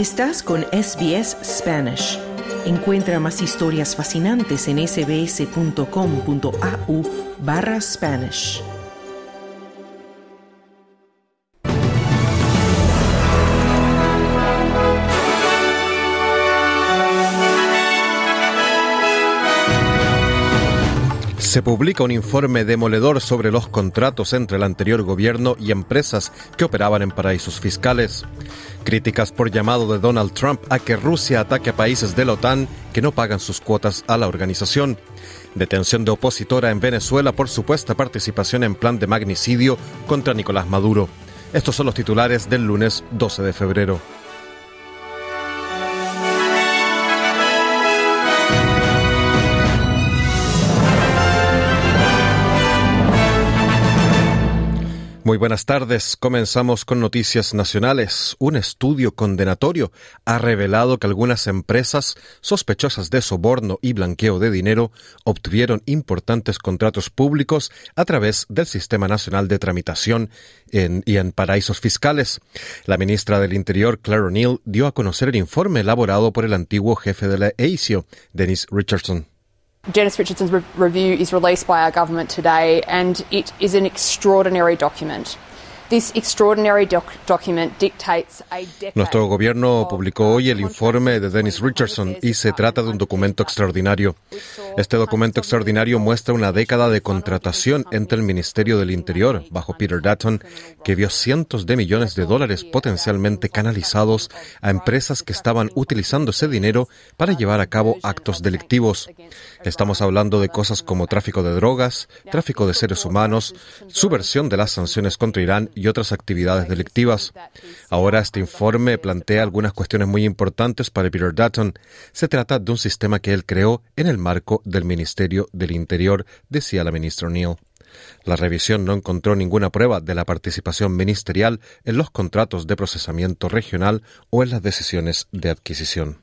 Estás con SBS Spanish. Encuentra más historias fascinantes en sbs.com.au barra Spanish. Se publica un informe demoledor sobre los contratos entre el anterior gobierno y empresas que operaban en paraísos fiscales. Críticas por llamado de Donald Trump a que Rusia ataque a países de la OTAN que no pagan sus cuotas a la organización. Detención de opositora en Venezuela por supuesta participación en plan de magnicidio contra Nicolás Maduro. Estos son los titulares del lunes 12 de febrero. Muy buenas tardes. Comenzamos con noticias nacionales. Un estudio condenatorio ha revelado que algunas empresas sospechosas de soborno y blanqueo de dinero obtuvieron importantes contratos públicos a través del Sistema Nacional de Tramitación y en paraísos fiscales. La ministra del Interior, Claire O'Neill, dio a conocer el informe elaborado por el antiguo jefe de la ASIO, Dennis Richardson. Janice Richardson's re- review is released by our government today, and it is an extraordinary document. Nuestro gobierno publicó hoy el informe de Dennis Richardson y se trata de un documento extraordinario. Este documento extraordinario muestra una década de contratación entre el Ministerio del Interior, bajo Peter Dutton, que vio cientos de millones de dólares potencialmente canalizados a empresas que estaban utilizando ese dinero para llevar a cabo actos delictivos. Estamos hablando de cosas como tráfico de drogas, tráfico de seres humanos, subversión de las sanciones contra Irán y otras actividades delictivas. Ahora este informe plantea algunas cuestiones muy importantes para Peter Dutton. Se trata de un sistema que él creó en el marco del Ministerio del Interior, decía la ministra O'Neill. La revisión no encontró ninguna prueba de la participación ministerial en los contratos de procesamiento regional o en las decisiones de adquisición.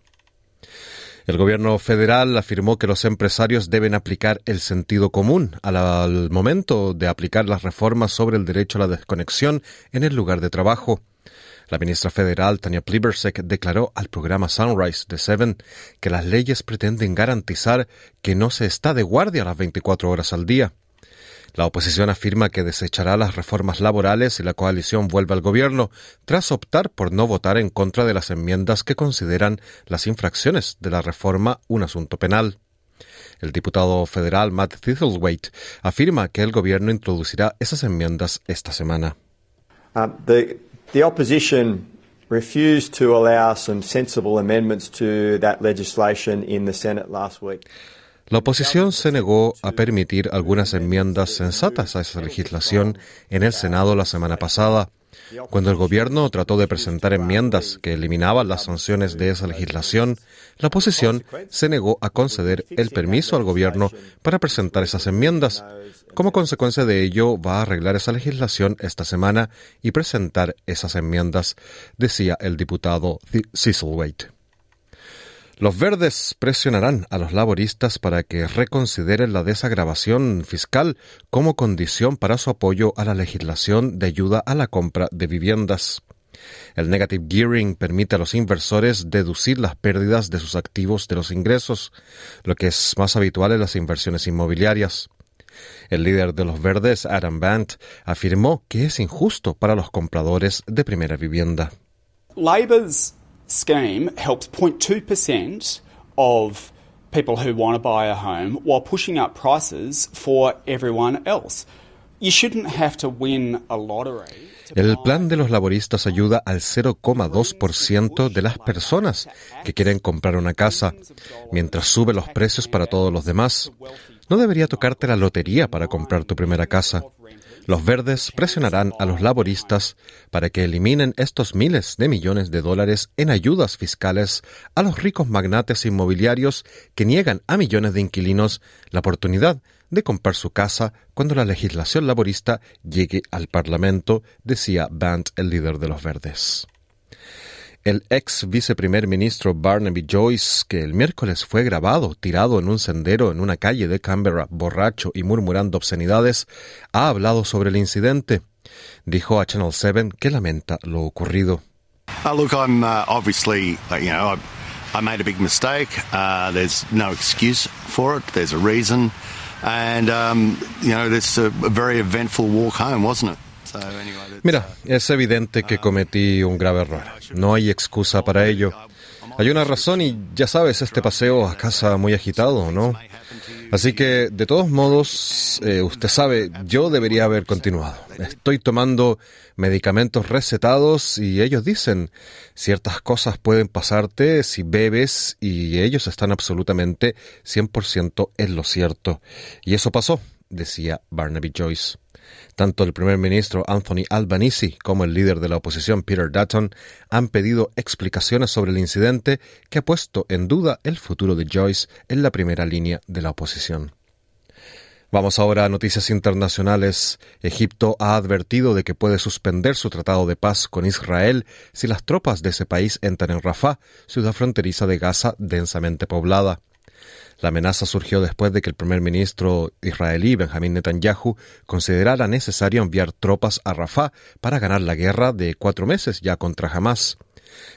El gobierno federal afirmó que los empresarios deben aplicar el sentido común al, momento de aplicar las reformas sobre el derecho a la desconexión en el lugar de trabajo. La ministra federal Tania Plibersek declaró al programa Sunrise de Seven que las leyes pretenden garantizar que no se está de guardia las 24 horas al día. La oposición afirma que desechará las reformas laborales y la coalición vuelve al gobierno, tras optar por no votar en contra de las enmiendas que consideran las infracciones de la reforma un asunto penal. El diputado federal Matt Thistlethwaite afirma que el gobierno introducirá esas enmiendas esta semana. Uh, the, the opposition refused to allow some sensible amendments to that legislation in the Senate last week. La oposición se negó a permitir algunas enmiendas sensatas a esa legislación en el Senado la semana pasada. Cuando el gobierno trató de presentar enmiendas que eliminaban las sanciones de esa legislación, la oposición se negó a conceder el permiso al gobierno para presentar esas enmiendas. Como consecuencia de ello, va a arreglar esa legislación esta semana y presentar esas enmiendas, decía el diputado Cecil Waite. Los verdes presionarán a los laboristas para que reconsideren la desagravación fiscal como condición para su apoyo a la legislación de ayuda a la compra de viviendas. El negative gearing permite a los inversores deducir las pérdidas de sus activos de los ingresos, lo que es más habitual en las inversiones inmobiliarias. El líder de los verdes, Adam Bant, afirmó que es injusto para los compradores de primera vivienda scheme helps 0.2% of people who want to buy a home while pushing up prices for everyone else. You shouldn't have to win a lottery. El plan de los laboristas ayuda al 0,2% de las personas que quieren comprar una casa, mientras sube los precios para todos los demás. No debería tocarte la lotería para comprar tu primera casa. Los verdes presionarán a los laboristas para que eliminen estos miles de millones de dólares en ayudas fiscales a los ricos magnates inmobiliarios que niegan a millones de inquilinos la oportunidad de comprar su casa cuando la legislación laborista llegue al Parlamento, decía Bant, el líder de los verdes. El ex viceprimer ministro Barnaby Joyce, que el miércoles fue grabado tirado en un sendero en una calle de Canberra, borracho y murmurando obscenidades, ha hablado sobre el incidente. Dijo a Channel 7 que lamenta lo ocurrido. Uh, look, I'm uh, obviously, uh, you know, I, made a big mistake. There's no excuse for it. There's a reason. And, um, you know, this a very eventful walk home, wasn't it? Mira, es evidente que cometí un grave error. No hay excusa para ello. Hay una razón y ya sabes, este paseo a casa muy agitado, ¿no? Así que, de todos modos, eh, usted sabe, yo debería haber continuado. Estoy tomando medicamentos recetados y ellos dicen, ciertas cosas pueden pasarte si bebes y ellos están absolutamente 100% en lo cierto. Y eso pasó, decía Barnaby Joyce. Tanto el primer ministro Anthony Albanese como el líder de la oposición Peter Dutton han pedido explicaciones sobre el incidente que ha puesto en duda el futuro de Joyce en la primera línea de la oposición. Vamos ahora a noticias internacionales. Egipto ha advertido de que puede suspender su tratado de paz con Israel si las tropas de ese país entran en Rafah, ciudad fronteriza de Gaza densamente poblada. La amenaza surgió después de que el primer ministro israelí Benjamin Netanyahu considerara necesario enviar tropas a Rafah para ganar la guerra de cuatro meses ya contra Hamas.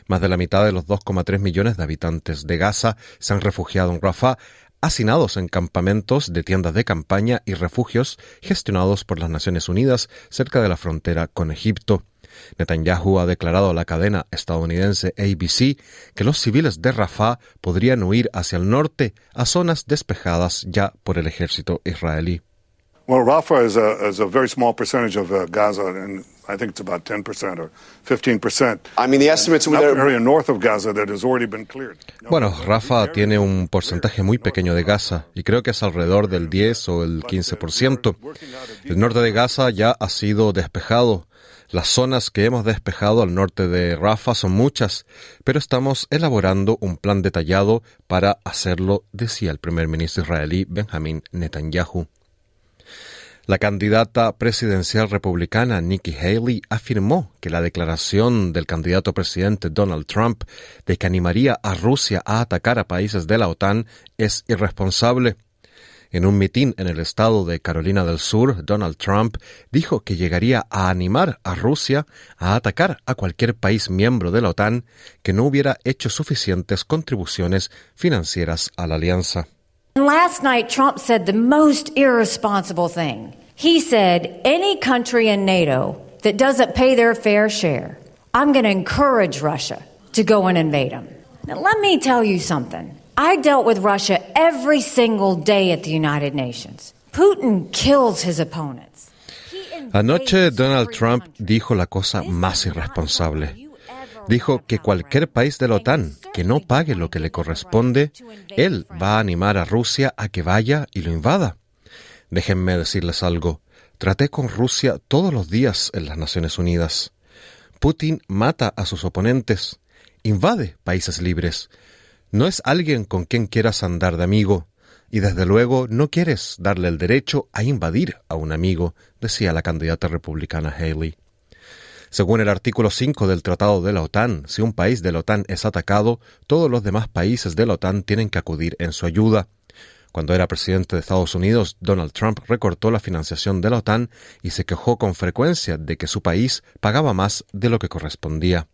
Más de la mitad de los 2,3 millones de habitantes de Gaza se han refugiado en Rafah, hacinados en campamentos de tiendas de campaña y refugios gestionados por las Naciones Unidas cerca de la frontera con Egipto. Netanyahu ha declarado a la cadena estadounidense ABC que los civiles de Rafah podrían huir hacia el norte a zonas despejadas ya por el ejército israelí. Well, Rafah is a, is a very small percentage of uh, Gaza, and I think it's about 10% or 15%. I mean, the estimates area north of Gaza that has already been cleared. Bueno, Rafah tiene un porcentaje muy pequeño de Gaza, y creo que es alrededor del 10 o el 15%. El norte de Gaza ya ha sido despejado. Las zonas que hemos despejado al norte de Rafa son muchas, pero estamos elaborando un plan detallado para hacerlo, decía el primer ministro israelí Benjamin Netanyahu. La candidata presidencial republicana Nikki Haley afirmó que la declaración del candidato presidente Donald Trump de que animaría a Rusia a atacar a países de la OTAN es irresponsable. En un mitin en el estado de Carolina del Sur, Donald Trump dijo que llegaría a animar a Rusia a atacar a cualquier país miembro de la OTAN que no hubiera hecho suficientes contribuciones financieras a la alianza. Last night Trump said the most irresponsible thing. He said any country in NATO that doesn't pay their fair share, I'm going to encourage Russia to go and invade them. Now let me tell you something. I dealt with Russia every single day at the United Nations. Putin kills his opponents. Anoche Donald Trump dijo la cosa más irresponsable. Dijo que cualquier país de la OTAN que no pague lo que le corresponde, él va a animar a Rusia a que vaya y lo invada. Déjenme decirles algo. Traté con Rusia todos los días en las Naciones Unidas. Putin mata a sus oponentes, invade países libres, no es alguien con quien quieras andar de amigo, y desde luego no quieres darle el derecho a invadir a un amigo, decía la candidata republicana Haley. Según el artículo 5 del Tratado de la OTAN, si un país de la OTAN es atacado, todos los demás países de la OTAN tienen que acudir en su ayuda. Cuando era presidente de Estados Unidos, Donald Trump recortó la financiación de la OTAN y se quejó con frecuencia de que su país pagaba más de lo que correspondía.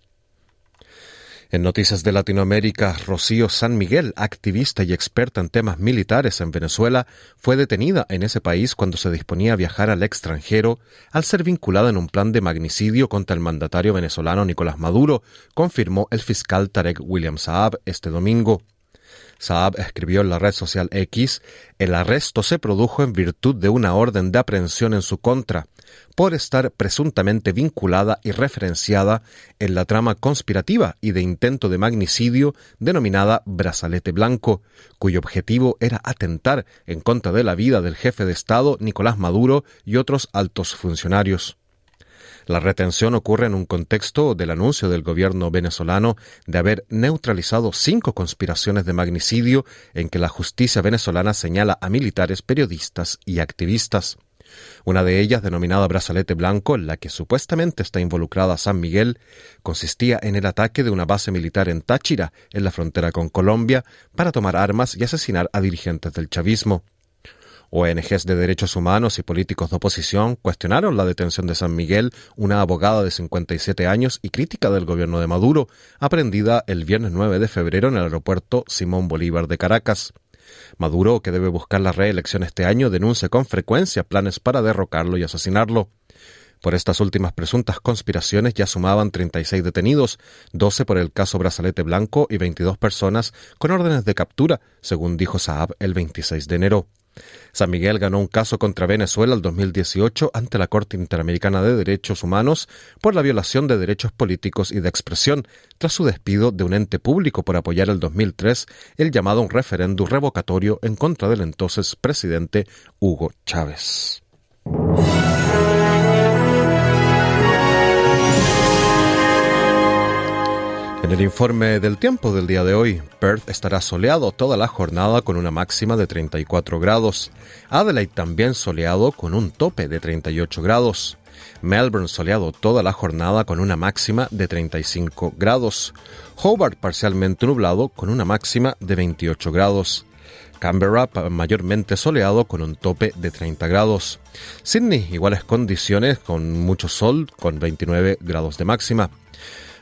En Noticias de Latinoamérica, Rocío San Miguel, activista y experta en temas militares en Venezuela, fue detenida en ese país cuando se disponía a viajar al extranjero al ser vinculada en un plan de magnicidio contra el mandatario venezolano Nicolás Maduro, confirmó el fiscal Tarek William Saab este domingo. Saab escribió en la red social X, el arresto se produjo en virtud de una orden de aprehensión en su contra, por estar presuntamente vinculada y referenciada en la trama conspirativa y de intento de magnicidio denominada Brazalete Blanco, cuyo objetivo era atentar en contra de la vida del jefe de Estado Nicolás Maduro y otros altos funcionarios. La retención ocurre en un contexto del anuncio del gobierno venezolano de haber neutralizado cinco conspiraciones de magnicidio en que la justicia venezolana señala a militares, periodistas y activistas. Una de ellas, denominada Brazalete Blanco, en la que supuestamente está involucrada San Miguel, consistía en el ataque de una base militar en Táchira, en la frontera con Colombia, para tomar armas y asesinar a dirigentes del chavismo. ONGs de derechos humanos y políticos de oposición cuestionaron la detención de San Miguel, una abogada de 57 años y crítica del gobierno de Maduro, aprendida el viernes 9 de febrero en el aeropuerto Simón Bolívar de Caracas. Maduro, que debe buscar la reelección este año, denuncia con frecuencia planes para derrocarlo y asesinarlo. Por estas últimas presuntas conspiraciones ya sumaban 36 detenidos, 12 por el caso Brazalete Blanco y 22 personas con órdenes de captura, según dijo Saab el 26 de enero. San Miguel ganó un caso contra Venezuela el 2018 ante la Corte Interamericana de Derechos Humanos por la violación de derechos políticos y de expresión, tras su despido de un ente público por apoyar el 2003 el llamado un referéndum revocatorio en contra del entonces presidente Hugo Chávez. En el informe del tiempo del día de hoy, Perth estará soleado toda la jornada con una máxima de 34 grados. Adelaide también soleado con un tope de 38 grados. Melbourne soleado toda la jornada con una máxima de 35 grados. Hobart parcialmente nublado con una máxima de 28 grados. Canberra mayormente soleado con un tope de 30 grados. Sydney iguales condiciones con mucho sol con 29 grados de máxima.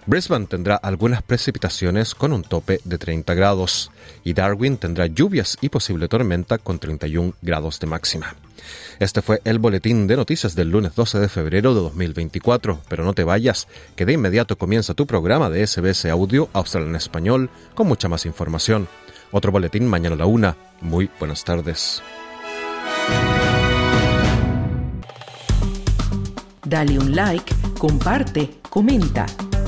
Brisbane tendrá algunas precipitaciones con un tope de 30 grados y Darwin tendrá lluvias y posible tormenta con 31 grados de máxima. Este fue el boletín de noticias del lunes 12 de febrero de 2024, pero no te vayas, que de inmediato comienza tu programa de SBS Audio Australia en Español con mucha más información. Otro boletín mañana a la una. Muy buenas tardes. Dale un like, comparte, comenta.